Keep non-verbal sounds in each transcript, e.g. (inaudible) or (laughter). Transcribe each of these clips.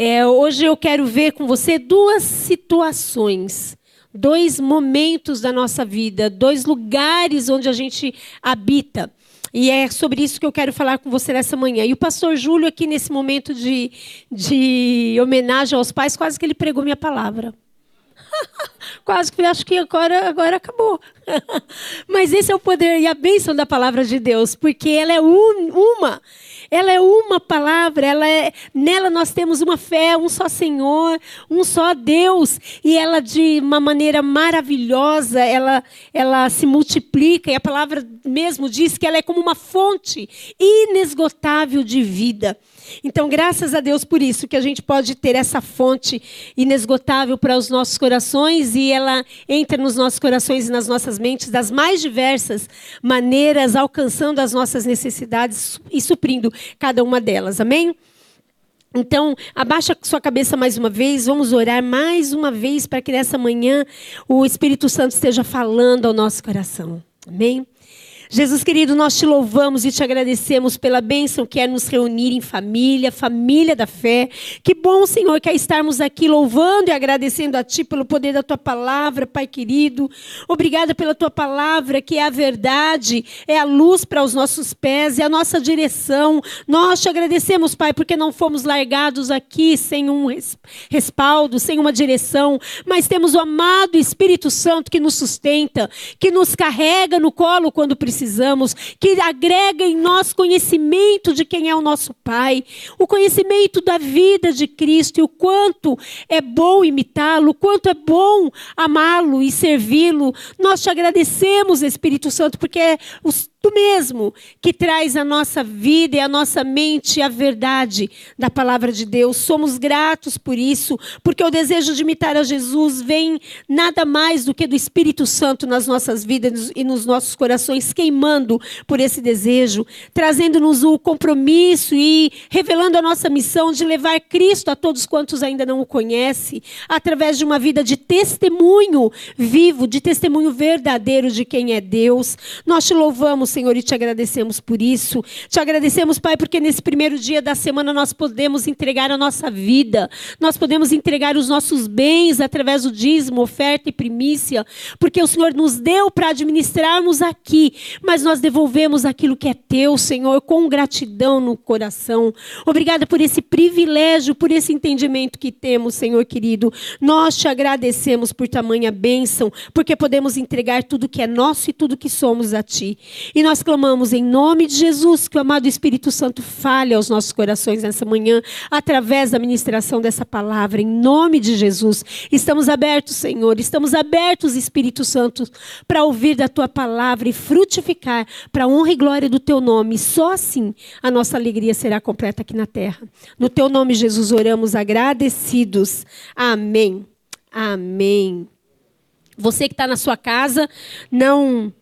É, hoje eu quero ver com você duas situações, dois momentos da nossa vida, dois lugares onde a gente habita. E é sobre isso que eu quero falar com você nessa manhã. E o pastor Júlio, aqui nesse momento de, de homenagem aos pais, quase que ele pregou minha palavra. (laughs) quase que acho que agora, agora acabou. (laughs) Mas esse é o poder e a bênção da palavra de Deus, porque ela é un, uma. Ela é uma palavra, ela é, nela nós temos uma fé, um só Senhor, um só Deus, e ela de uma maneira maravilhosa, ela, ela se multiplica, e a palavra mesmo diz que ela é como uma fonte inesgotável de vida. Então, graças a Deus por isso que a gente pode ter essa fonte inesgotável para os nossos corações e ela entra nos nossos corações e nas nossas mentes das mais diversas maneiras, alcançando as nossas necessidades e suprindo cada uma delas. Amém? Então, abaixa sua cabeça mais uma vez, vamos orar mais uma vez para que nessa manhã o Espírito Santo esteja falando ao nosso coração. Amém? Jesus querido, nós te louvamos e te agradecemos pela bênção que é nos reunir em família, família da fé. Que bom, Senhor, que é estarmos aqui louvando e agradecendo a Ti pelo poder da Tua palavra, Pai querido. Obrigada pela Tua palavra, que é a verdade, é a luz para os nossos pés, é a nossa direção. Nós te agradecemos, Pai, porque não fomos largados aqui sem um respaldo, sem uma direção, mas temos o amado Espírito Santo que nos sustenta, que nos carrega no colo quando precisamos precisamos, que agrega em nós conhecimento de quem é o nosso Pai, o conhecimento da vida de Cristo e o quanto é bom imitá-lo, o quanto é bom amá-lo e servi-lo. Nós te agradecemos, Espírito Santo, porque é os Tu mesmo que traz a nossa vida e a nossa mente a verdade da palavra de Deus. Somos gratos por isso, porque o desejo de imitar a Jesus vem nada mais do que do Espírito Santo nas nossas vidas e nos nossos corações, queimando por esse desejo, trazendo-nos o compromisso e revelando a nossa missão de levar Cristo a todos quantos ainda não o conhecem, através de uma vida de testemunho vivo, de testemunho verdadeiro de quem é Deus. Nós te louvamos Senhor, e te agradecemos por isso. Te agradecemos, Pai, porque nesse primeiro dia da semana nós podemos entregar a nossa vida, nós podemos entregar os nossos bens através do dízimo, oferta e primícia, porque o Senhor nos deu para administrarmos aqui, mas nós devolvemos aquilo que é teu, Senhor, com gratidão no coração. Obrigada por esse privilégio, por esse entendimento que temos, Senhor querido. Nós te agradecemos por tamanha bênção, porque podemos entregar tudo que é nosso e tudo que somos a Ti. E nós clamamos em nome de Jesus que o amado Espírito Santo fale aos nossos corações nessa manhã, através da ministração dessa palavra, em nome de Jesus. Estamos abertos, Senhor, estamos abertos, Espírito Santo, para ouvir da tua palavra e frutificar para a honra e glória do teu nome. Só assim a nossa alegria será completa aqui na terra. No teu nome, Jesus, oramos agradecidos. Amém. Amém. Você que está na sua casa, não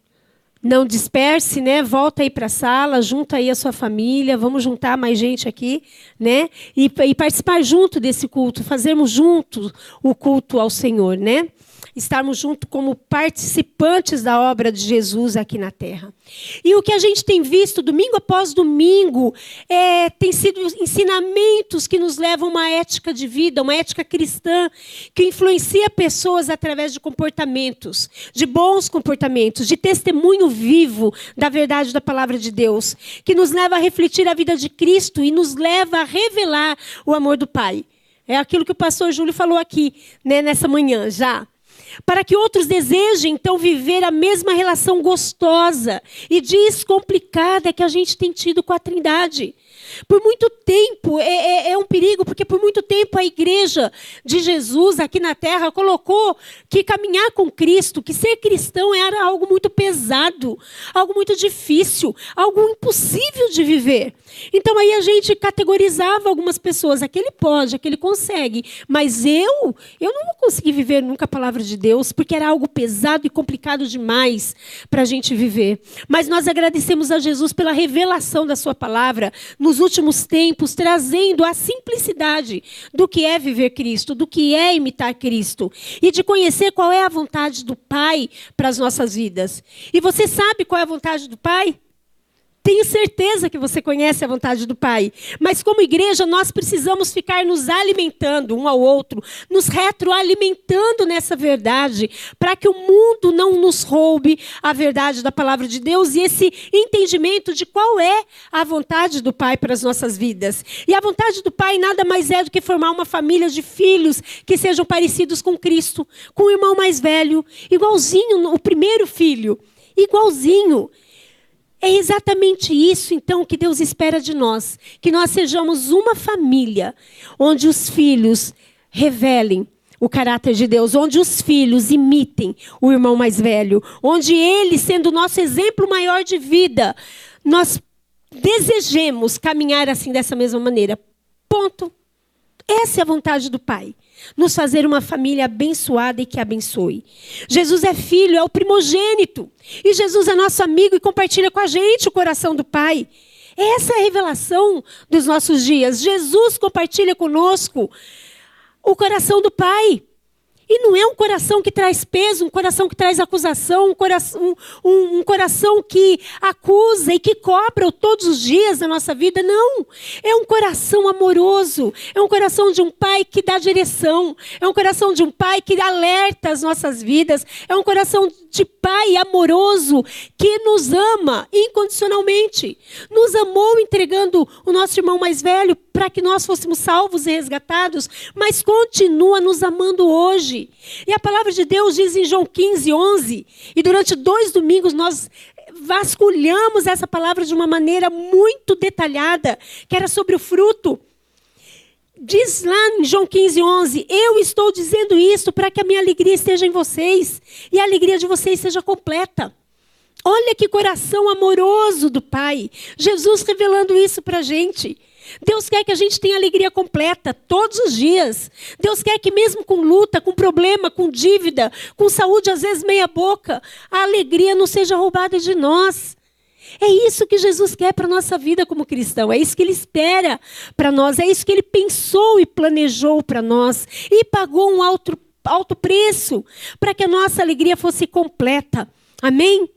não disperse, né? Volta aí para a sala, junta aí a sua família, vamos juntar mais gente aqui, né? E, e participar junto desse culto, fazermos junto o culto ao Senhor, né? Estarmos juntos como participantes da obra de Jesus aqui na terra. E o que a gente tem visto domingo após domingo é, tem sido ensinamentos que nos levam a uma ética de vida, uma ética cristã, que influencia pessoas através de comportamentos, de bons comportamentos, de testemunho vivo da verdade da palavra de Deus, que nos leva a refletir a vida de Cristo e nos leva a revelar o amor do Pai. É aquilo que o pastor Júlio falou aqui, né, nessa manhã já para que outros desejem então viver a mesma relação gostosa e descomplicada que a gente tem tido com a Trindade. Por muito tempo, é, é, é, um perigo, porque por muito tempo a igreja de Jesus aqui na terra colocou que caminhar com Cristo, que ser cristão era algo muito pesado, algo muito difícil, algo impossível de viver. Então aí a gente categorizava algumas pessoas, aquele pode, aquele consegue, mas eu, eu não vou conseguir viver nunca a palavra de Deus, porque era algo pesado e complicado demais para a gente viver. Mas nós agradecemos a Jesus pela revelação da sua palavra nos últimos tempos, trazendo a simplicidade do que é viver Cristo, do que é imitar Cristo e de conhecer qual é a vontade do Pai para as nossas vidas. E você sabe qual é a vontade do Pai? Tenho certeza que você conhece a vontade do Pai. Mas, como igreja, nós precisamos ficar nos alimentando um ao outro, nos retroalimentando nessa verdade, para que o mundo não nos roube a verdade da palavra de Deus e esse entendimento de qual é a vontade do Pai para as nossas vidas. E a vontade do Pai nada mais é do que formar uma família de filhos que sejam parecidos com Cristo, com o irmão mais velho, igualzinho o primeiro filho, igualzinho. É exatamente isso, então, que Deus espera de nós: que nós sejamos uma família onde os filhos revelem o caráter de Deus, onde os filhos imitem o irmão mais velho, onde ele, sendo o nosso exemplo maior de vida, nós desejemos caminhar assim dessa mesma maneira. Ponto. Essa é a vontade do Pai nos fazer uma família abençoada e que abençoe. Jesus é filho, é o primogênito. E Jesus é nosso amigo e compartilha com a gente o coração do Pai. Essa é a revelação dos nossos dias. Jesus compartilha conosco o coração do Pai. E não é um coração que traz peso, um coração que traz acusação, um coração, um, um coração que acusa e que cobra todos os dias da nossa vida. Não. É um coração amoroso. É um coração de um pai que dá direção. É um coração de um pai que alerta as nossas vidas. É um coração de pai amoroso que nos ama incondicionalmente. Nos amou entregando o nosso irmão mais velho para que nós fôssemos salvos e resgatados, mas continua nos amando hoje. E a palavra de Deus diz em João 15, 11, e durante dois domingos nós vasculhamos essa palavra de uma maneira muito detalhada, que era sobre o fruto. Diz lá em João 15, 11: Eu estou dizendo isso para que a minha alegria esteja em vocês e a alegria de vocês seja completa. Olha que coração amoroso do Pai. Jesus revelando isso para a gente. Deus quer que a gente tenha alegria completa todos os dias. Deus quer que, mesmo com luta, com problema, com dívida, com saúde às vezes meia-boca, a alegria não seja roubada de nós. É isso que Jesus quer para a nossa vida como cristão. É isso que Ele espera para nós. É isso que Ele pensou e planejou para nós. E pagou um alto, alto preço para que a nossa alegria fosse completa. Amém?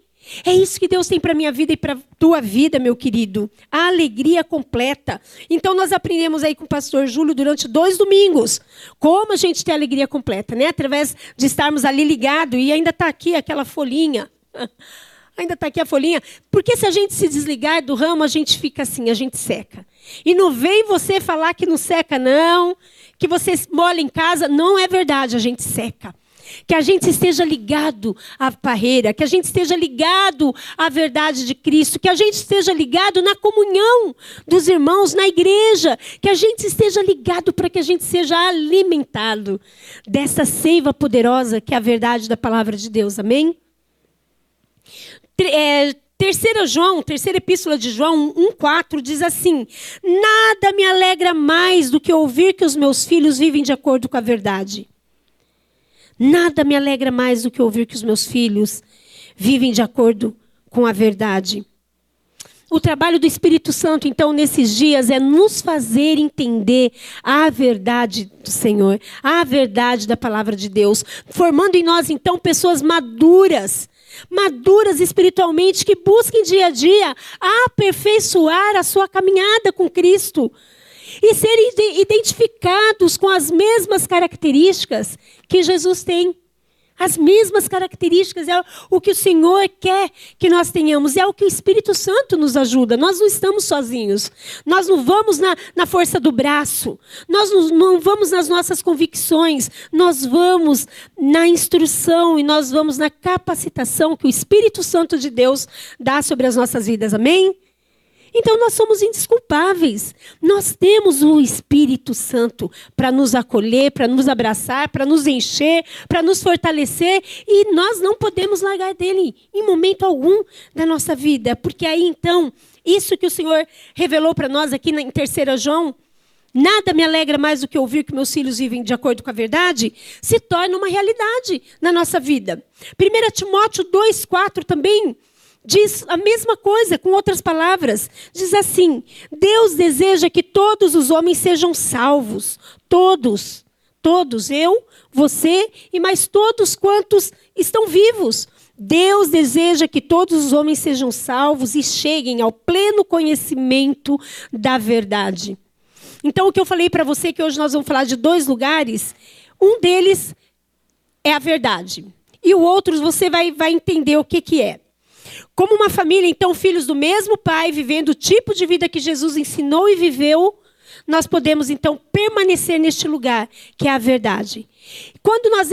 É isso que Deus tem para minha vida e para tua vida, meu querido. A alegria completa. Então nós aprendemos aí com o pastor Júlio durante dois domingos como a gente tem alegria completa, né? Através de estarmos ali ligado e ainda está aqui aquela folhinha. (laughs) Ainda está aqui a folhinha. Porque se a gente se desligar do ramo, a gente fica assim, a gente seca. E não vem você falar que não seca, não. Que você molha em casa. Não é verdade, a gente seca. Que a gente esteja ligado à parreira, que a gente esteja ligado à verdade de Cristo, que a gente esteja ligado na comunhão dos irmãos, na igreja, que a gente esteja ligado para que a gente seja alimentado dessa seiva poderosa que é a verdade da palavra de Deus. Amém? é, terceira João, terceira epístola de João 1:4 diz assim: Nada me alegra mais do que ouvir que os meus filhos vivem de acordo com a verdade. Nada me alegra mais do que ouvir que os meus filhos vivem de acordo com a verdade. O trabalho do Espírito Santo, então, nesses dias, é nos fazer entender a verdade do Senhor, a verdade da palavra de Deus, formando em nós, então, pessoas maduras, maduras espiritualmente, que busquem dia a dia aperfeiçoar a sua caminhada com Cristo e serem identificados com as mesmas características que Jesus tem. As mesmas características é o que o Senhor quer que nós tenhamos, é o que o Espírito Santo nos ajuda. Nós não estamos sozinhos, nós não vamos na, na força do braço, nós não, não vamos nas nossas convicções, nós vamos na instrução e nós vamos na capacitação que o Espírito Santo de Deus dá sobre as nossas vidas. Amém? Então nós somos indesculpáveis. Nós temos o Espírito Santo para nos acolher, para nos abraçar, para nos encher, para nos fortalecer e nós não podemos largar dele em momento algum da nossa vida, porque aí então, isso que o Senhor revelou para nós aqui em 3 João, nada me alegra mais do que ouvir que meus filhos vivem de acordo com a verdade, se torna uma realidade na nossa vida. 1 Timóteo 2,4 também diz a mesma coisa, com outras palavras. Diz assim: Deus deseja que todos os homens sejam salvos. Todos. Todos. Eu, você e mais todos quantos estão vivos. Deus deseja que todos os homens sejam salvos e cheguem ao pleno conhecimento da verdade. Então, o que eu falei para você que hoje nós vamos falar de dois lugares, um deles é a verdade. E o outro você vai, vai entender o que, que é. Como uma família, então, filhos do mesmo pai, vivendo o tipo de vida que Jesus ensinou e viveu, nós podemos então permanecer neste lugar, que é a verdade. Quando nós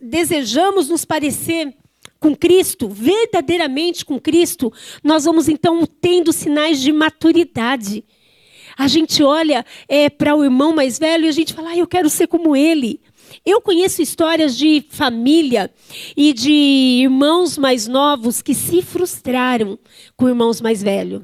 desejamos nos parecer com Cristo, verdadeiramente com Cristo, nós vamos então tendo sinais de maturidade. A gente olha é, para o irmão mais velho e a gente fala, ah, eu quero ser como ele. Eu conheço histórias de família e de irmãos mais novos que se frustraram com irmãos mais velhos.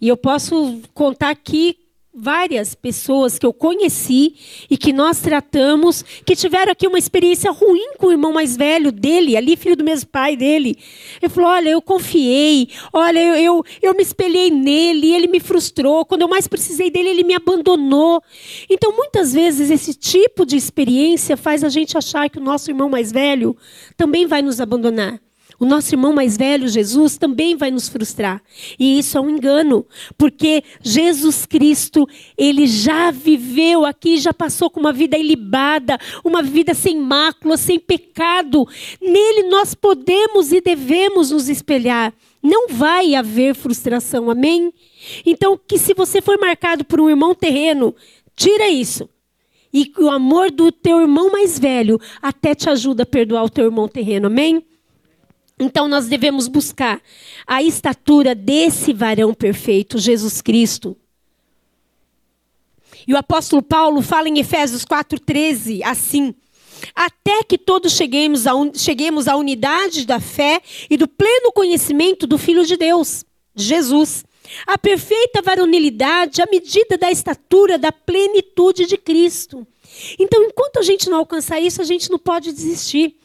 E eu posso contar aqui várias pessoas que eu conheci e que nós tratamos, que tiveram aqui uma experiência ruim com o irmão mais velho dele, ali filho do mesmo pai dele. Ele falou: Olha, eu confiei, olha, eu, eu, eu me espelhei nele, ele me frustrou. Quando eu mais precisei dele, ele me abandonou. Então, muitas vezes, esse tipo de experiência faz a gente achar que o nosso irmão mais velho também vai nos abandonar. O nosso irmão mais velho, Jesus, também vai nos frustrar. E isso é um engano, porque Jesus Cristo, ele já viveu aqui, já passou com uma vida ilibada, uma vida sem mácula, sem pecado. Nele nós podemos e devemos nos espelhar. Não vai haver frustração, amém? Então, que se você for marcado por um irmão terreno, tira isso. E o amor do teu irmão mais velho até te ajuda a perdoar o teu irmão terreno, amém? Então nós devemos buscar a estatura desse varão perfeito, Jesus Cristo. E o apóstolo Paulo fala em Efésios 4,13 assim: Até que todos cheguemos, cheguemos à unidade da fé e do pleno conhecimento do Filho de Deus, Jesus. A perfeita varonilidade, a medida da estatura da plenitude de Cristo. Então, enquanto a gente não alcançar isso, a gente não pode desistir.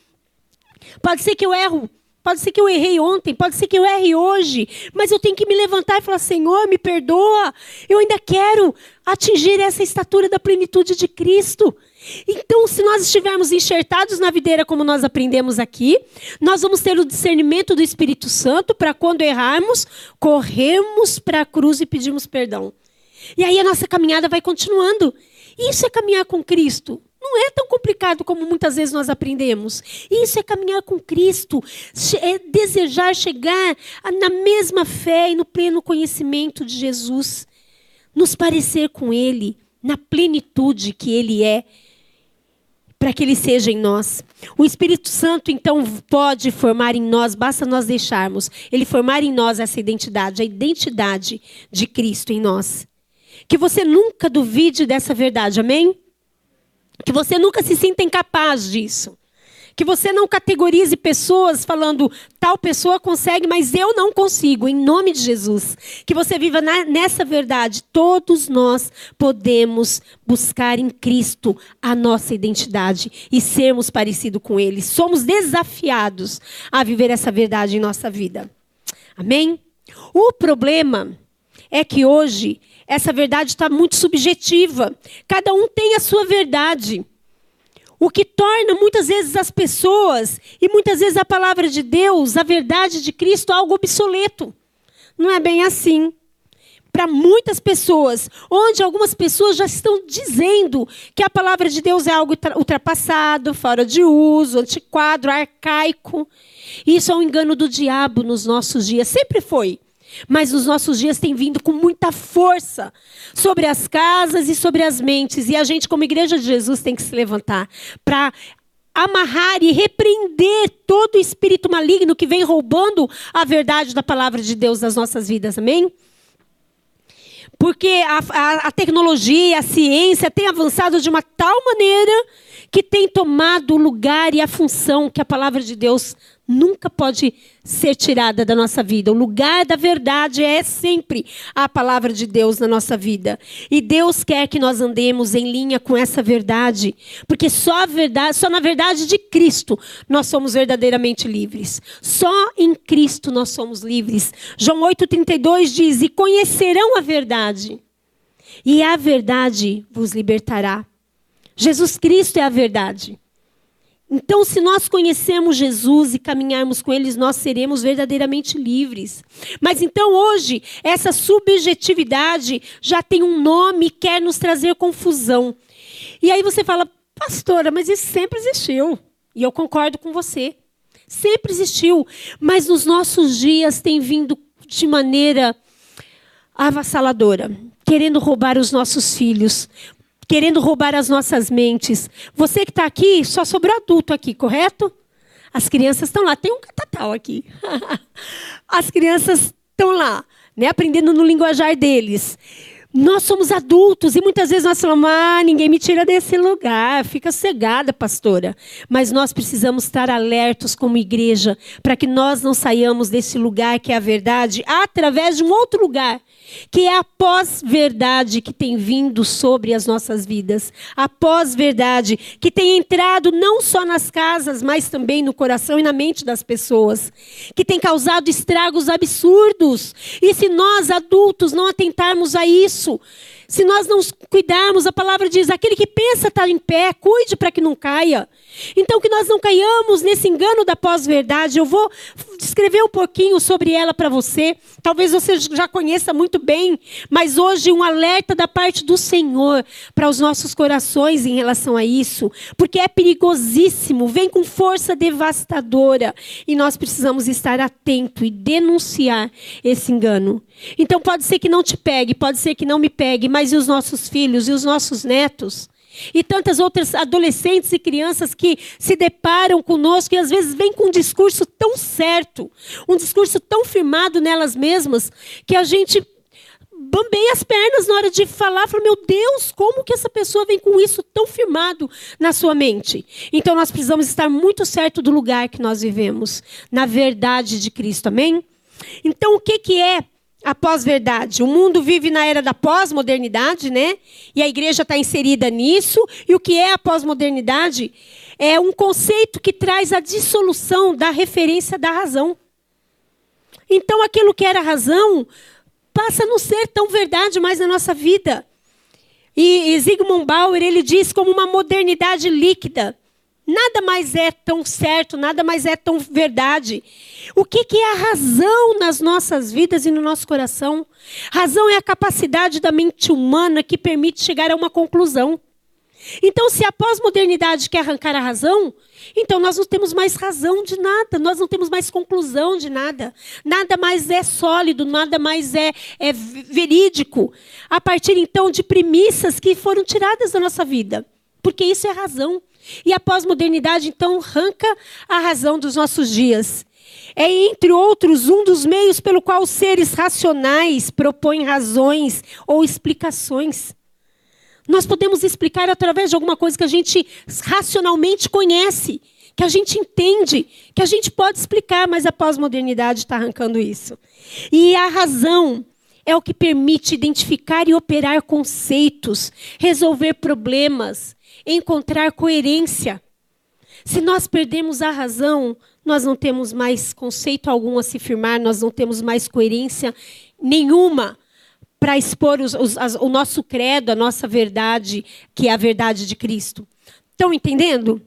Pode ser que eu erro Pode ser que eu errei ontem, pode ser que eu erre hoje, mas eu tenho que me levantar e falar: Senhor, me perdoa. Eu ainda quero atingir essa estatura da plenitude de Cristo. Então, se nós estivermos enxertados na videira, como nós aprendemos aqui, nós vamos ter o discernimento do Espírito Santo para quando errarmos, corrermos para a cruz e pedirmos perdão. E aí a nossa caminhada vai continuando. Isso é caminhar com Cristo. Não é tão complicado como muitas vezes nós aprendemos. Isso é caminhar com Cristo, é desejar chegar na mesma fé e no pleno conhecimento de Jesus, nos parecer com Ele, na plenitude que Ele é, para que Ele seja em nós. O Espírito Santo, então, pode formar em nós, basta nós deixarmos, Ele formar em nós essa identidade, a identidade de Cristo em nós. Que você nunca duvide dessa verdade, amém? Que você nunca se sinta incapaz disso. Que você não categorize pessoas falando, tal pessoa consegue, mas eu não consigo, em nome de Jesus. Que você viva na, nessa verdade. Todos nós podemos buscar em Cristo a nossa identidade e sermos parecidos com Ele. Somos desafiados a viver essa verdade em nossa vida. Amém? O problema é que hoje essa verdade está muito subjetiva. Cada um tem a sua verdade. O que torna muitas vezes as pessoas e muitas vezes a palavra de Deus, a verdade de Cristo, algo obsoleto. Não é bem assim. Para muitas pessoas, onde algumas pessoas já estão dizendo que a palavra de Deus é algo ultrapassado, fora de uso, antiquado, arcaico. Isso é um engano do diabo nos nossos dias. Sempre foi. Mas nos nossos dias tem vindo com muita força sobre as casas e sobre as mentes. E a gente, como igreja de Jesus, tem que se levantar para amarrar e repreender todo espírito maligno que vem roubando a verdade da palavra de Deus nas nossas vidas. Amém? Porque a, a, a tecnologia, a ciência tem avançado de uma tal maneira que tem tomado o lugar e a função que a palavra de Deus nunca pode ser tirada da nossa vida. O lugar da verdade é sempre a palavra de Deus na nossa vida. E Deus quer que nós andemos em linha com essa verdade, porque só a verdade, só na verdade de Cristo nós somos verdadeiramente livres. Só em Cristo nós somos livres. João 8:32 diz: "E conhecerão a verdade, e a verdade vos libertará." Jesus Cristo é a verdade. Então, se nós conhecemos Jesus e caminharmos com Ele, nós seremos verdadeiramente livres. Mas então, hoje, essa subjetividade já tem um nome e quer nos trazer confusão. E aí você fala, pastora, mas isso sempre existiu. E eu concordo com você. Sempre existiu. Mas nos nossos dias tem vindo de maneira avassaladora querendo roubar os nossos filhos, querendo roubar as nossas mentes. Você que está aqui, só sobrou adulto aqui, correto? As crianças estão lá. Tem um catatal aqui. (laughs) As crianças estão lá, né, aprendendo no linguajar deles. Nós somos adultos e muitas vezes nós falamos: ah, ninguém me tira desse lugar, fica cegada, pastora. Mas nós precisamos estar alertos como igreja para que nós não saiamos desse lugar que é a verdade através de um outro lugar que é a pós-verdade que tem vindo sobre as nossas vidas. A pós-verdade que tem entrado não só nas casas, mas também no coração e na mente das pessoas. Que tem causado estragos absurdos. E se nós, adultos, não atentarmos a isso, isso se nós não cuidarmos, a palavra diz: aquele que pensa estar em pé, cuide para que não caia. Então, que nós não caiamos nesse engano da pós-verdade. Eu vou descrever um pouquinho sobre ela para você. Talvez você já conheça muito bem, mas hoje um alerta da parte do Senhor para os nossos corações em relação a isso, porque é perigosíssimo, vem com força devastadora e nós precisamos estar atento e denunciar esse engano. Então, pode ser que não te pegue, pode ser que não me pegue, mas e os nossos filhos e os nossos netos? E tantas outras adolescentes e crianças que se deparam conosco e às vezes vêm com um discurso tão certo, um discurso tão firmado nelas mesmas, que a gente bambeia as pernas na hora de falar, fala, meu Deus, como que essa pessoa vem com isso tão firmado na sua mente? Então nós precisamos estar muito certo do lugar que nós vivemos, na verdade de Cristo, amém? Então o que, que é a pós-verdade. O mundo vive na era da pós-modernidade, né? E a igreja está inserida nisso. E o que é a pós-modernidade? É um conceito que traz a dissolução da referência da razão. Então, aquilo que era razão passa a não ser tão verdade mais na nossa vida. E, e Zygmunt Bauer ele diz como uma modernidade líquida. Nada mais é tão certo, nada mais é tão verdade. O que, que, é a razão nas nossas vidas e no nosso coração? Razão é a capacidade da mente humana que permite chegar a uma conclusão. Então, se a pós-modernidade quer arrancar a razão, então nós não temos mais razão de nada, nós não temos mais conclusão de nada. Nada mais é sólido, nada mais é, é verídico. A partir então de premissas que foram tiradas da nossa vida. Porque isso é razão. E a pós-modernidade, então, arranca a razão dos nossos dias. É, entre outros, um dos meios pelo qual os seres racionais propõem razões ou explicações. Nós podemos explicar através de alguma coisa que a gente racionalmente conhece, que a gente entende, que a gente pode explicar, mas a pós-modernidade está arrancando isso. E a razão é o que permite identificar e operar conceitos, resolver problemas, encontrar coerência. Se nós perdemos a razão, nós não temos mais conceito algum a se firmar, nós não temos mais coerência nenhuma para expor os, os, as, o nosso credo, a nossa verdade, que é a verdade de Cristo. Estão entendendo?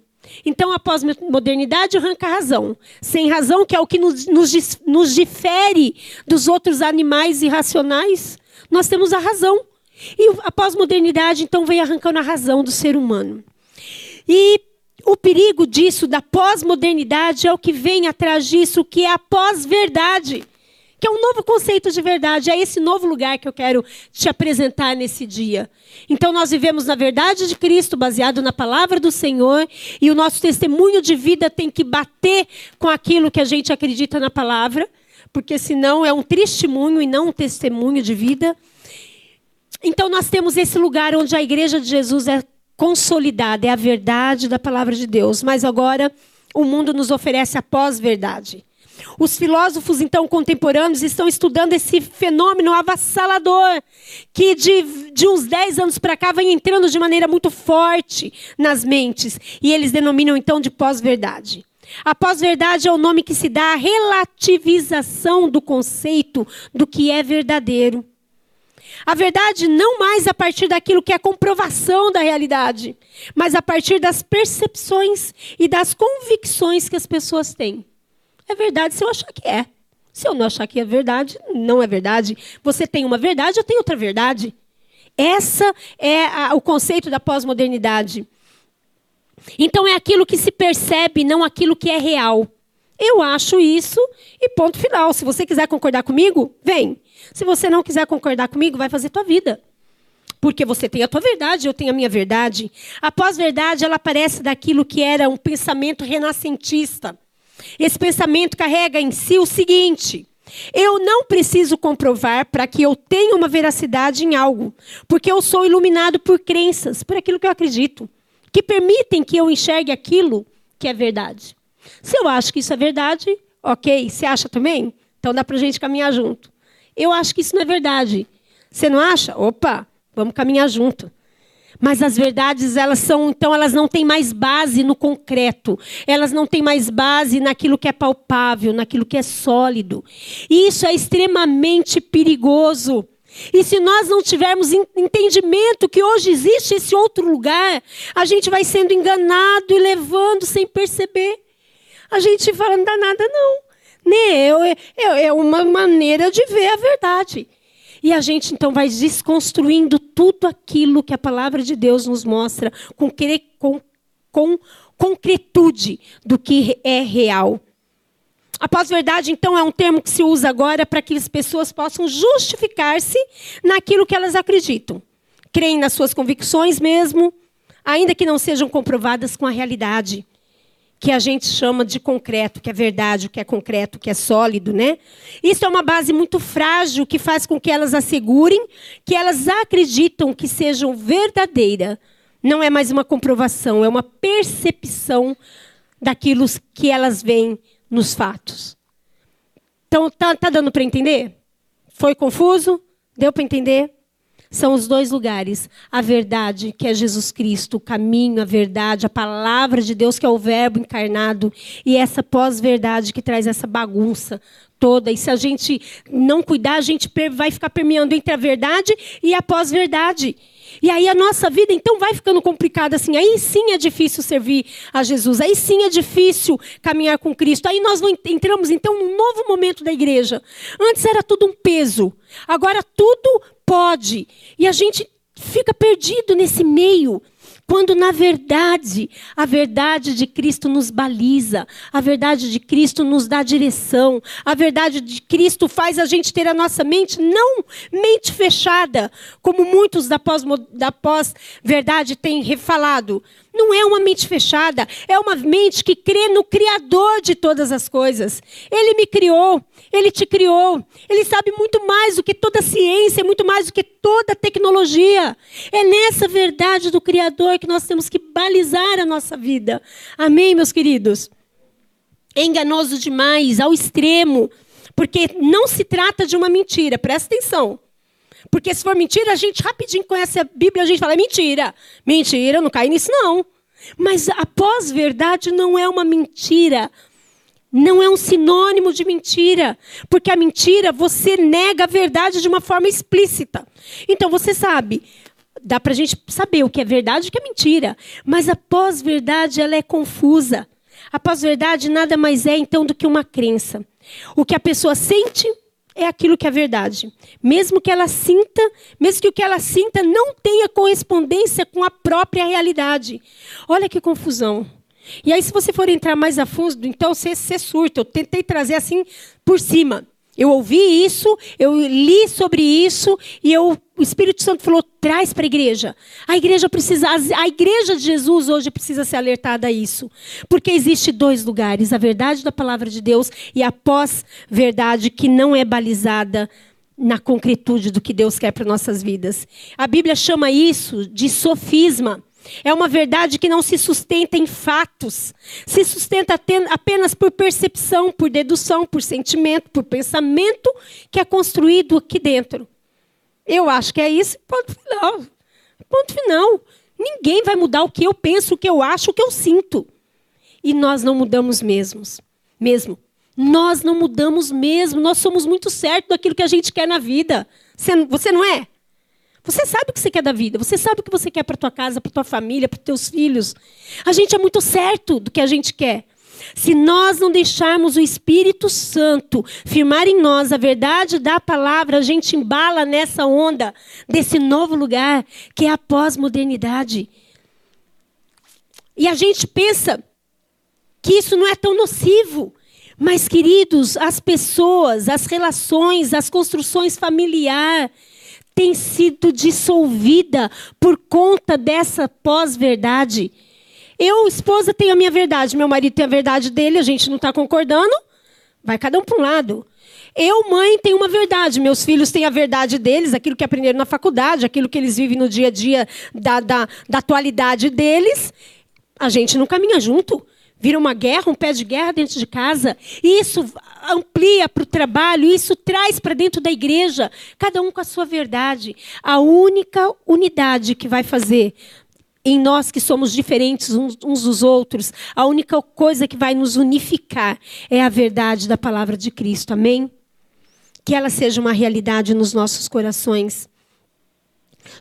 Então, a pós-modernidade arranca a razão. Sem razão, que é o que nos, nos, nos difere dos outros animais irracionais, nós temos a razão. E a pós-modernidade, então, vem arrancando a razão do ser humano. E o perigo disso, da pós-modernidade, é o que vem atrás disso, que é a pós-verdade. Que é um novo conceito de verdade. É esse novo lugar que eu quero te apresentar nesse dia. Então, nós vivemos na verdade de Cristo, baseado na palavra do Senhor, e o nosso testemunho de vida tem que bater com aquilo que a gente acredita na palavra, porque senão é um testemunho e não um testemunho de vida. Então, nós temos esse lugar onde a igreja de Jesus é consolidada, é a verdade da palavra de Deus. Mas agora, o mundo nos oferece a pós-verdade. Os filósofos, então, contemporâneos estão estudando esse fenômeno avassalador, que de, de uns 10 anos para cá vem entrando de maneira muito forte nas mentes. E eles denominam, então, de pós-verdade. A pós-verdade é o nome que se dá à relativização do conceito do que é verdadeiro. A verdade não mais a partir daquilo que é comprovação da realidade, mas a partir das percepções e das convicções que as pessoas têm. É verdade se eu achar que é. Se eu não achar que é verdade, não é verdade. Você tem uma verdade, eu tenho outra verdade. Essa é a, o conceito da pós-modernidade. Então é aquilo que se percebe, não aquilo que é real. Eu acho isso e ponto final. Se você quiser concordar comigo, vem. Se você não quiser concordar comigo, vai fazer tua vida. Porque você tem a tua verdade, eu tenho a minha verdade. A pós-verdade, ela aparece daquilo que era um pensamento renascentista. Esse pensamento carrega em si o seguinte: eu não preciso comprovar para que eu tenha uma veracidade em algo, porque eu sou iluminado por crenças, por aquilo que eu acredito, que permitem que eu enxergue aquilo que é verdade. Se eu acho que isso é verdade, ok. Você acha também? Então dá para a gente caminhar junto. Eu acho que isso não é verdade. Você não acha? Opa, vamos caminhar junto. Mas as verdades, elas são, então, elas não têm mais base no concreto. Elas não têm mais base naquilo que é palpável, naquilo que é sólido. E isso é extremamente perigoso. E se nós não tivermos entendimento que hoje existe esse outro lugar, a gente vai sendo enganado e levando sem perceber. A gente fala, não dá nada, não. Né? É, é uma maneira de ver a verdade. E a gente então vai desconstruindo tudo aquilo que a palavra de Deus nos mostra com, com, com concretude do que é real. A pós-verdade, então, é um termo que se usa agora para que as pessoas possam justificar-se naquilo que elas acreditam. Creem nas suas convicções mesmo, ainda que não sejam comprovadas com a realidade que a gente chama de concreto, que é verdade, o que é concreto, que é sólido, né? Isso é uma base muito frágil que faz com que elas assegurem que elas acreditam que sejam verdadeira. Não é mais uma comprovação, é uma percepção daquilo que elas veem nos fatos. Então, tá, tá dando para entender? Foi confuso? Deu para entender? São os dois lugares. A verdade, que é Jesus Cristo, o caminho, a verdade, a palavra de Deus, que é o Verbo encarnado, e essa pós-verdade que traz essa bagunça toda. E se a gente não cuidar, a gente vai ficar permeando entre a verdade e a pós-verdade. E aí a nossa vida então vai ficando complicada assim. Aí sim é difícil servir a Jesus. Aí sim é difícil caminhar com Cristo. Aí nós entramos então num novo momento da igreja. Antes era tudo um peso. Agora tudo pode. E a gente fica perdido nesse meio. Quando, na verdade, a verdade de Cristo nos baliza, a verdade de Cristo nos dá direção, a verdade de Cristo faz a gente ter a nossa mente não mente fechada, como muitos da pós-verdade pós têm refalado, não é uma mente fechada, é uma mente que crê no Criador de todas as coisas. Ele me criou, ele te criou, ele sabe muito mais do que toda ciência, muito mais do que toda tecnologia. É nessa verdade do Criador que nós temos que balizar a nossa vida. Amém, meus queridos? É enganoso demais, ao extremo, porque não se trata de uma mentira, presta atenção. Porque se for mentira, a gente rapidinho conhece a Bíblia, a gente fala, é mentira. Mentira, eu não caio nisso, não. Mas a pós-verdade não é uma mentira. Não é um sinônimo de mentira. Porque a mentira, você nega a verdade de uma forma explícita. Então, você sabe, dá para a gente saber o que é verdade e o que é mentira. Mas a pós-verdade, ela é confusa. A pós-verdade nada mais é, então, do que uma crença. O que a pessoa sente é aquilo que é verdade. Mesmo que ela sinta, mesmo que o que ela sinta não tenha correspondência com a própria realidade. Olha que confusão. E aí, se você for entrar mais a fundo, então você, você surta. Eu tentei trazer assim por cima. Eu ouvi isso, eu li sobre isso e eu, o Espírito Santo falou: traz para a igreja. A igreja precisa, a igreja de Jesus hoje precisa ser alertada a isso, porque existe dois lugares: a verdade da palavra de Deus e a pós-verdade que não é balizada na concretude do que Deus quer para nossas vidas. A Bíblia chama isso de sofisma. É uma verdade que não se sustenta em fatos, se sustenta apenas por percepção, por dedução, por sentimento, por pensamento que é construído aqui dentro. Eu acho que é isso, ponto final. Ponto final. Ninguém vai mudar o que eu penso, o que eu acho, o que eu sinto. E nós não mudamos mesmos, mesmo. Nós não mudamos mesmo. Nós somos muito certos daquilo que a gente quer na vida. Você, você não é? Você sabe o que você quer da vida, você sabe o que você quer para tua casa, para tua família, para teus filhos. A gente é muito certo do que a gente quer. Se nós não deixarmos o Espírito Santo firmar em nós a verdade da palavra, a gente embala nessa onda desse novo lugar que é a pós-modernidade. E a gente pensa que isso não é tão nocivo. Mas, queridos, as pessoas, as relações, as construções familiares têm sido dissolvida por conta dessa pós-verdade. Eu, esposa, tenho a minha verdade, meu marido tem a verdade dele, a gente não está concordando, vai cada um para um lado. Eu, mãe, tenho uma verdade, meus filhos têm a verdade deles, aquilo que aprenderam na faculdade, aquilo que eles vivem no dia a dia da, da, da atualidade deles. A gente não caminha junto. Vira uma guerra, um pé de guerra dentro de casa. Isso amplia para o trabalho, isso traz para dentro da igreja, cada um com a sua verdade. A única unidade que vai fazer em nós que somos diferentes uns, uns dos outros, a única coisa que vai nos unificar é a verdade da palavra de Cristo. Amém? Que ela seja uma realidade nos nossos corações.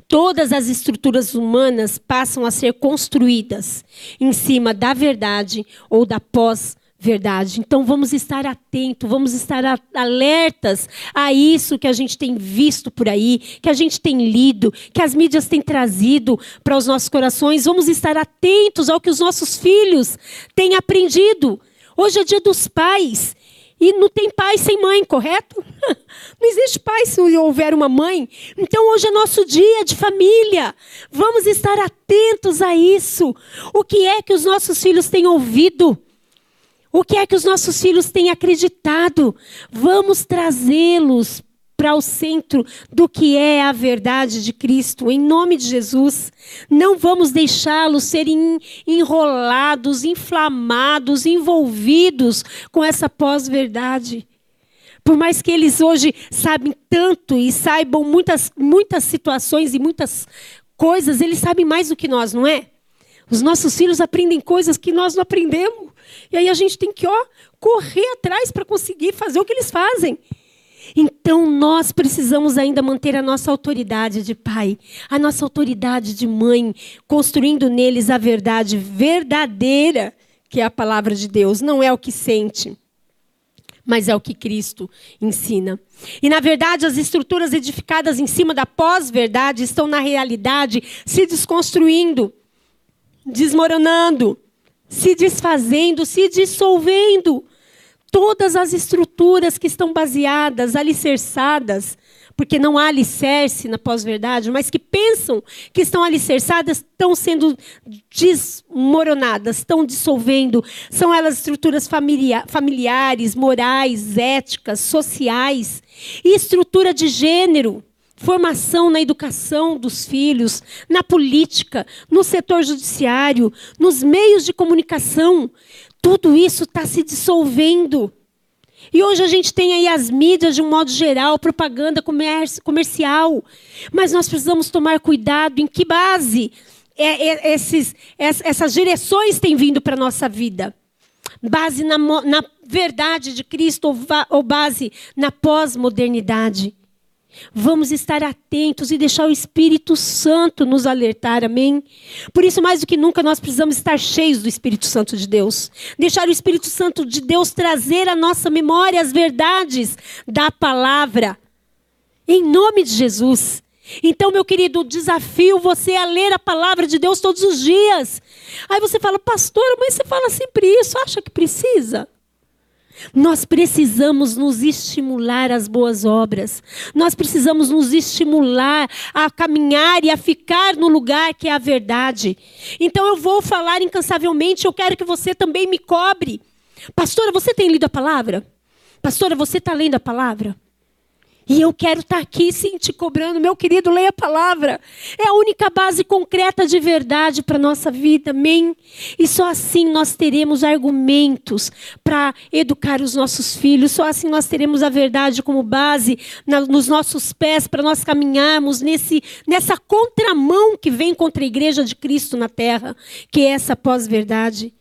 Todas as estruturas humanas passam a ser construídas em cima da verdade ou da pós-verdade. Então vamos estar atentos, vamos estar alertas a isso que a gente tem visto por aí, que a gente tem lido, que as mídias têm trazido para os nossos corações. Vamos estar atentos ao que os nossos filhos têm aprendido. Hoje é dia dos pais. E não tem pai sem mãe, correto? (laughs) Não existe pai se houver uma mãe. Então hoje é nosso dia de família. Vamos estar atentos a isso. O que é que os nossos filhos têm ouvido? O que é que os nossos filhos têm acreditado? Vamos trazê-los para o centro do que é a verdade de Cristo, em nome de Jesus. Não vamos deixá-los serem enrolados, inflamados, envolvidos com essa pós-verdade. Por mais que eles hoje sabem tanto e saibam muitas, muitas situações e muitas coisas, eles sabem mais do que nós, não é? Os nossos filhos aprendem coisas que nós não aprendemos. E aí a gente tem que ó, correr atrás para conseguir fazer o que eles fazem. Então nós precisamos ainda manter a nossa autoridade de pai, a nossa autoridade de mãe, construindo neles a verdade verdadeira, que é a palavra de Deus, não é o que sente mas é o que Cristo ensina. E, na verdade, as estruturas edificadas em cima da pós-verdade estão, na realidade, se desconstruindo, desmoronando, se desfazendo, se dissolvendo todas as estruturas que estão baseadas, alicerçadas, porque não há alicerce na pós-verdade, mas que pensam que estão alicerçadas, estão sendo desmoronadas, estão dissolvendo. São elas estruturas familia familiares, morais, éticas, sociais e estrutura de gênero. Formação na educação dos filhos, na política, no setor judiciário, nos meios de comunicação. Tudo isso está se dissolvendo. E hoje a gente tem aí as mídias de um modo geral, propaganda comercial. Mas nós precisamos tomar cuidado em que base é, é, esses, essas direções têm vindo para a nossa vida. Base na, na verdade de Cristo ou base na pós-modernidade. Vamos estar atentos e deixar o Espírito Santo nos alertar, amém? Por isso, mais do que nunca, nós precisamos estar cheios do Espírito Santo de Deus. Deixar o Espírito Santo de Deus trazer à nossa memória as verdades da palavra. Em nome de Jesus. Então, meu querido, desafio você a ler a palavra de Deus todos os dias. Aí você fala, pastora, mas você fala sempre isso, acha que precisa? Nós precisamos nos estimular às boas obras. Nós precisamos nos estimular a caminhar e a ficar no lugar que é a verdade. Então eu vou falar incansavelmente, eu quero que você também me cobre. Pastora, você tem lido a palavra? Pastora, você está lendo a palavra? E eu quero estar tá aqui sim te cobrando, meu querido, leia a palavra. É a única base concreta de verdade para a nossa vida, amém? E só assim nós teremos argumentos para educar os nossos filhos, só assim nós teremos a verdade como base na, nos nossos pés para nós caminharmos nesse, nessa contramão que vem contra a igreja de Cristo na terra, que é essa pós-verdade.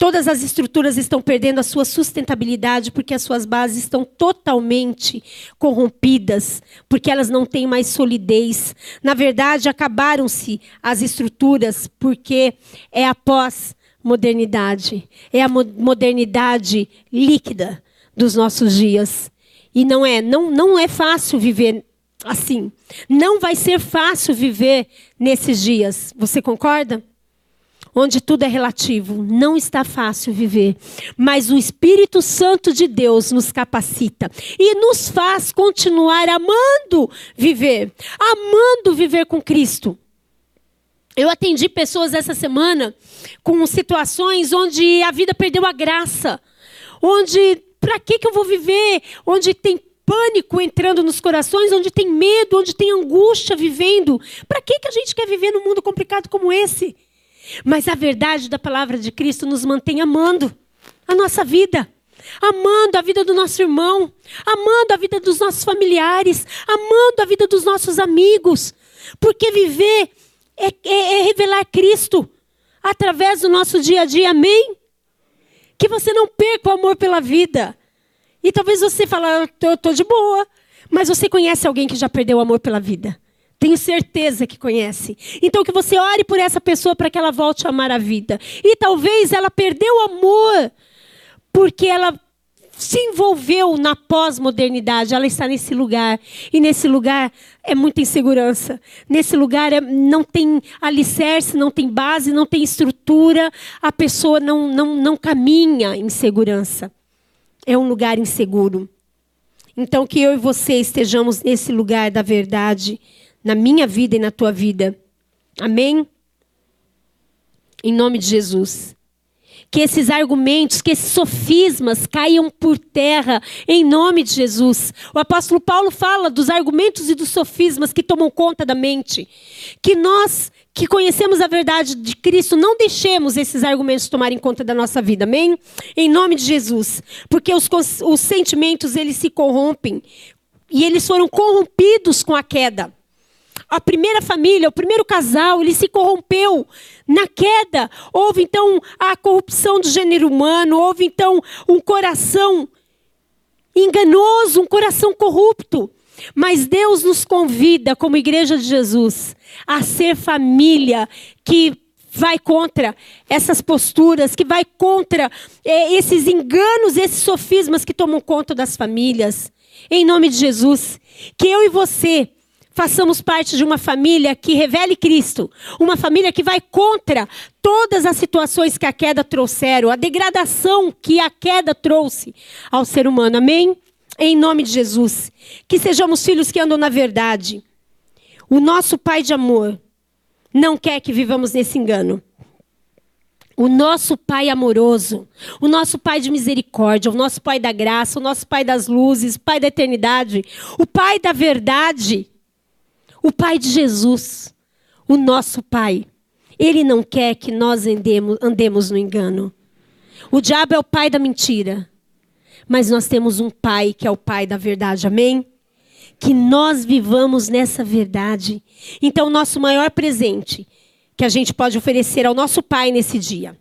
Todas as estruturas estão perdendo a sua sustentabilidade porque as suas bases estão totalmente corrompidas, porque elas não têm mais solidez. Na verdade, acabaram-se as estruturas porque é a pós-modernidade, é a modernidade líquida dos nossos dias. E não é, não, não é fácil viver assim. Não vai ser fácil viver nesses dias. Você concorda? Onde tudo é relativo. Não está fácil viver, mas o Espírito Santo de Deus nos capacita e nos faz continuar amando viver, amando viver com Cristo. Eu atendi pessoas essa semana com situações onde a vida perdeu a graça, onde para que que eu vou viver? Onde tem pânico entrando nos corações, onde tem medo, onde tem angústia vivendo. Para que que a gente quer viver num mundo complicado como esse? Mas a verdade da palavra de Cristo nos mantém amando a nossa vida, amando a vida do nosso irmão, amando a vida dos nossos familiares, amando a vida dos nossos amigos. Porque viver é, é, é revelar Cristo através do nosso dia a dia, amém? Que você não perca o amor pela vida. E talvez você fale, ah, eu estou de boa, mas você conhece alguém que já perdeu o amor pela vida. Tenho certeza que conhece. Então que você ore por essa pessoa para que ela volte a amar a vida. E talvez ela perdeu o amor porque ela se envolveu na pós-modernidade. Ela está nesse lugar. E nesse lugar é muita insegurança. Nesse lugar é, não tem alicerce, não tem base, não tem estrutura. A pessoa não, não, não caminha em segurança. É um lugar inseguro. Então, que eu e você estejamos nesse lugar da verdade na minha vida e na tua vida. Amém? Em nome de Jesus. Que esses argumentos, que esses sofismas caiam por terra em nome de Jesus. O apóstolo Paulo fala dos argumentos e dos sofismas que tomam conta da mente. Que nós que conhecemos a verdade de Cristo, não deixemos esses argumentos tomarem conta da nossa vida, amém? Em nome de Jesus. Porque os, os sentimentos, eles se corrompem. E eles foram corrompidos com a queda a primeira família, o primeiro casal, ele se corrompeu na queda. Houve então a corrupção do gênero humano, houve então um coração enganoso, um coração corrupto. Mas Deus nos convida, como igreja de Jesus, a ser família que vai contra essas posturas, que vai contra é, esses enganos, esses sofismas que tomam conta das famílias. Em nome de Jesus, que eu e você façamos parte de uma família que revele Cristo, uma família que vai contra todas as situações que a queda trouxeram, a degradação que a queda trouxe ao ser humano. Amém? Em nome de Jesus. Que sejamos filhos que andam na verdade. O nosso Pai de amor não quer que vivamos nesse engano. O nosso Pai amoroso, o nosso Pai de misericórdia, o nosso Pai da graça, o nosso Pai das luzes, Pai da eternidade, o Pai da verdade, o Pai de Jesus, o nosso Pai, ele não quer que nós andemos, andemos no engano. O diabo é o pai da mentira. Mas nós temos um pai que é o pai da verdade. Amém? Que nós vivamos nessa verdade. Então, o nosso maior presente que a gente pode oferecer ao nosso pai nesse dia,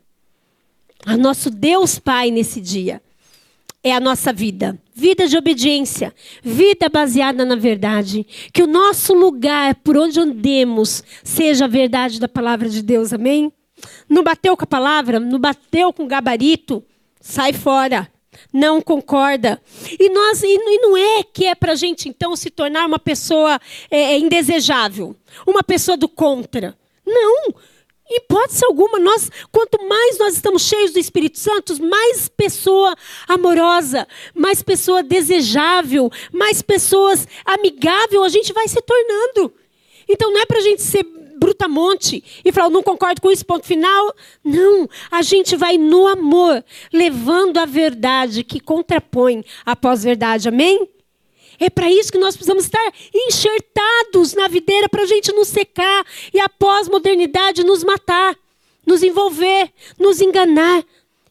ao nosso Deus Pai nesse dia, é a nossa vida. Vida de obediência, vida baseada na verdade. Que o nosso lugar, por onde andemos, seja a verdade da palavra de Deus. Amém? Não bateu com a palavra? Não bateu com o gabarito? Sai fora. Não concorda. E, nós, e, não é que é para a gente, então, se tornar uma pessoa é, é, indesejável, uma pessoa do contra. Não. Hipótese alguma, nós, quanto mais nós estamos cheios do Espírito Santo, mais pessoa amorosa, mais pessoa desejável, mais pessoas amigável a gente vai se tornando. Então não é para a gente ser brutamonte e falar, não concordo com isso, ponto final. Não, a gente vai no amor, levando a verdade que contrapõe a pós-verdade. Amém? É para isso que nós precisamos estar enxertados na videira para a gente não secar e a pós-modernidade nos matar, nos envolver, nos enganar.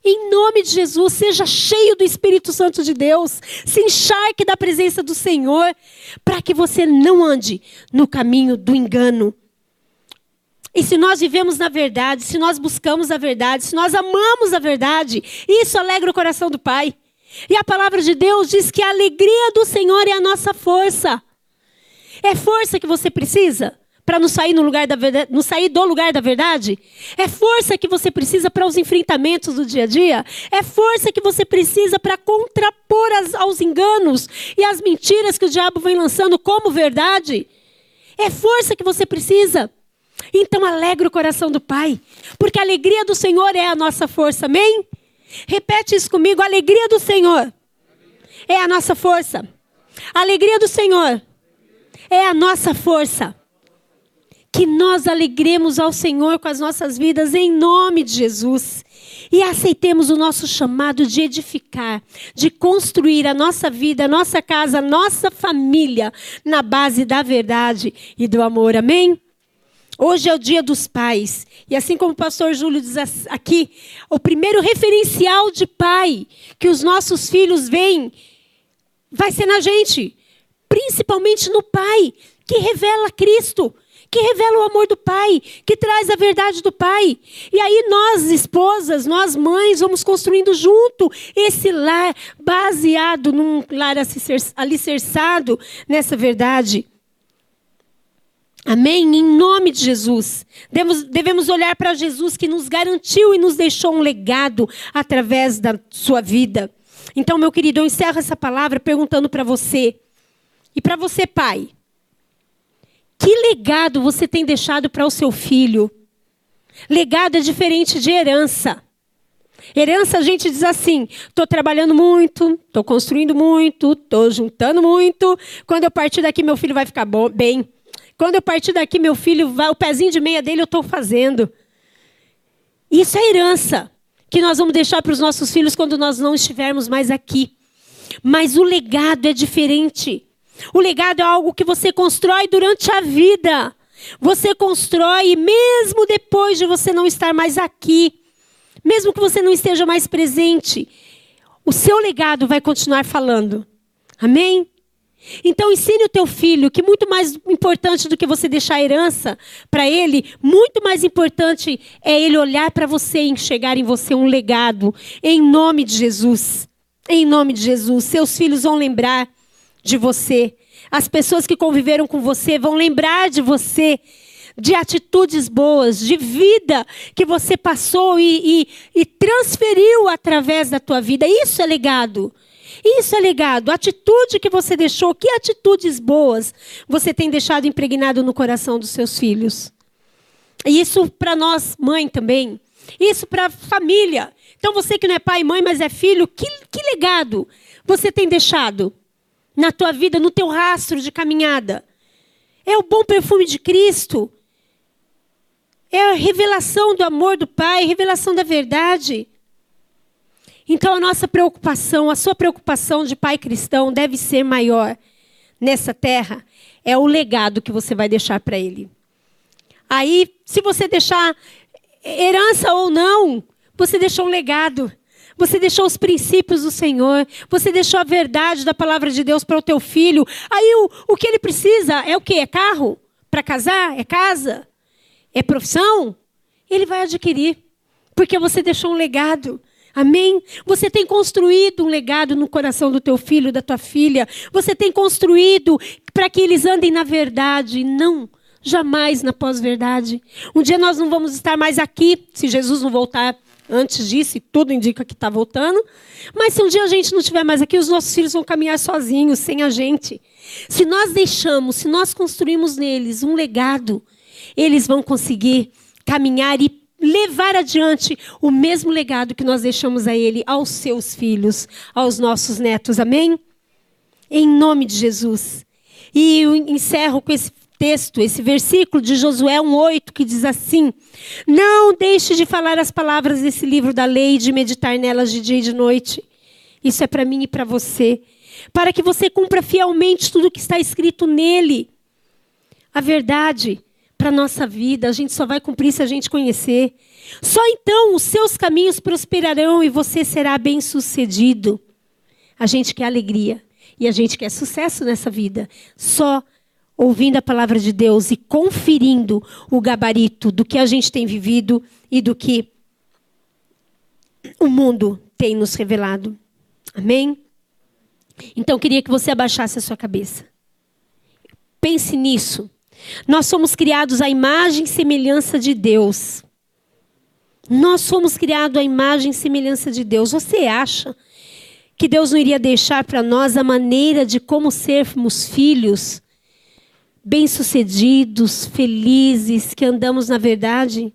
Em nome de Jesus, seja cheio do Espírito Santo de Deus, se encharque da presença do Senhor, para que você não ande no caminho do engano. E se nós vivemos na verdade, se nós buscamos a verdade, se nós amamos a verdade, isso alegra o coração do Pai. E a palavra de Deus diz que a alegria do Senhor é a nossa força. É força que você precisa para não sair no lugar da verdade, não sair do lugar da verdade? É força que você precisa para os enfrentamentos do dia a dia? É força que você precisa para contrapor as, aos enganos e as mentiras que o diabo vem lançando como verdade? É força que você precisa. Então alegre o coração do Pai, porque a alegria do Senhor é a nossa força, amém? Repete isso comigo: a alegria do Senhor é a nossa força. A alegria do Senhor é a nossa força. Que nós alegremos ao Senhor com as nossas vidas em nome de Jesus. E aceitemos o nosso chamado de edificar, de construir a nossa vida, a nossa casa, a nossa família na base da verdade e do amor. Amém? Hoje é o dia dos pais. E assim como o pastor Júlio diz aqui, o primeiro referencial de pai que os nossos filhos veem vai ser na gente. Principalmente no pai, que revela Cristo, que revela o amor do pai, que traz a verdade do pai. E aí nós, esposas, nós mães, vamos construindo junto esse lar baseado num lar alicerçado nessa verdade. Amém? Em nome de Jesus. Devemos, devemos olhar para Jesus que nos garantiu e nos deixou um legado através da sua vida. Então, meu querido, eu encerro essa palavra perguntando para você e para você, pai. Que legado você tem deixado para o seu filho? Legado é diferente de herança. Herança a gente diz assim: estou trabalhando muito, estou construindo muito, estou juntando muito. Quando eu partir daqui, meu filho vai ficar bom, bem. Quando eu partir daqui, meu filho vai, o pezinho de meia dele eu estou fazendo. Isso é herança que nós vamos deixar para os nossos filhos quando nós não estivermos mais aqui. Mas o legado é diferente. O legado é algo que você constrói durante a vida. Você constrói mesmo depois de você não estar mais aqui. Mesmo que você não esteja mais presente. O seu legado vai continuar falando. Amém? Então ensine o teu filho que muito mais importante do que você deixar a herança para ele, muito mais importante é ele olhar para você e enxergar em você um legado, em nome de Jesus. Em nome de Jesus, seus filhos vão lembrar de você. As pessoas que conviveram com você vão lembrar de você, de atitudes boas, de vida que você passou e, e, e transferiu através da tua vida. Isso é legado. Isso é legado. A atitude que você deixou, que atitudes boas você tem deixado impregnado no coração dos seus filhos? E isso para nós, mãe também. Isso para família. Então você que não é pai e mãe, mas é filho, que, que legado você tem deixado na tua vida, no teu rastro de caminhada? É o bom perfume de Cristo. É a revelação do amor do Pai, revelação da verdade. Então a nossa preocupação, a sua preocupação de pai cristão deve ser maior nessa terra, é o legado que você vai deixar para ele. Aí, se você deixar herança ou não, você deixou um legado. Você deixou os princípios do Senhor. Você deixou a verdade da palavra de Deus para o teu filho. Aí o, o que ele precisa é o quê? É carro? Para casar? É casa? É profissão? Ele vai adquirir. Porque você deixou um legado. Amém? Você tem construído um legado no coração do teu filho, da tua filha. Você tem construído para que eles andem na verdade, não jamais na pós-verdade. Um dia nós não vamos estar mais aqui, se Jesus não voltar antes disso, e tudo indica que está voltando. Mas se um dia a gente não estiver mais aqui, os nossos filhos vão caminhar sozinhos, sem a gente. Se nós deixamos, se nós construímos neles um legado, eles vão conseguir caminhar e levar adiante o mesmo legado que nós deixamos a ele, aos seus filhos, aos nossos netos. Amém? Em nome de Jesus. E eu encerro com esse texto, esse versículo de Josué 1:8 que diz assim: Não deixe de falar as palavras desse livro da lei e de meditar nelas de dia e de noite. Isso é para mim e para você, para que você cumpra fielmente tudo o que está escrito nele. A verdade para a nossa vida. A gente só vai cumprir se a gente conhecer. Só então os seus caminhos prosperarão e você será bem-sucedido. A gente quer alegria e a gente quer sucesso nessa vida. Só ouvindo a palavra de Deus e conferindo o gabarito do que a gente tem vivido e do que o mundo tem nos revelado. Amém? Então, queria que você abaixasse a sua cabeça. Pense nisso. Nós somos criados à imagem e semelhança de Deus. Nós somos criados à imagem e semelhança de Deus. Você acha que Deus não iria deixar para nós a maneira de como sermos filhos bem-sucedidos, felizes, que andamos na verdade?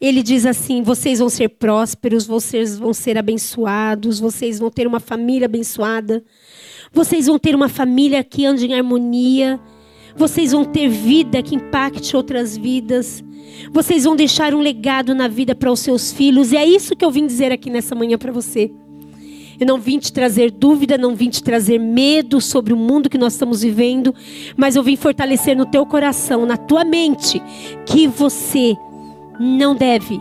Ele diz assim: vocês vão ser prósperos, vocês vão ser abençoados, vocês vão ter uma família abençoada, vocês vão ter uma família que ande em harmonia, vocês vão ter vida que impacte outras vidas, vocês vão deixar um legado na vida para os seus filhos, e é isso que eu vim dizer aqui nessa manhã para você. Eu não vim te trazer dúvida, não vim te trazer medo sobre o mundo que nós estamos vivendo, mas eu vim fortalecer no teu coração, na tua mente, que você não deve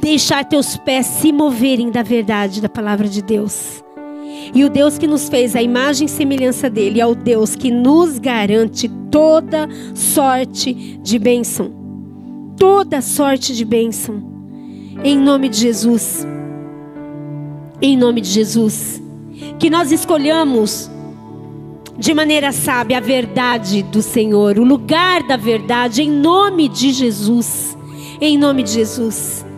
deixar teus pés se moverem da verdade da palavra de Deus. E o Deus que nos fez a imagem e semelhança dele é o Deus que nos garante toda sorte de bênção. Toda sorte de bênção. Em nome de Jesus. Em nome de Jesus. Que nós escolhamos de maneira sábia a verdade do Senhor, o lugar da verdade, em nome de Jesus. Em nome de Jesus.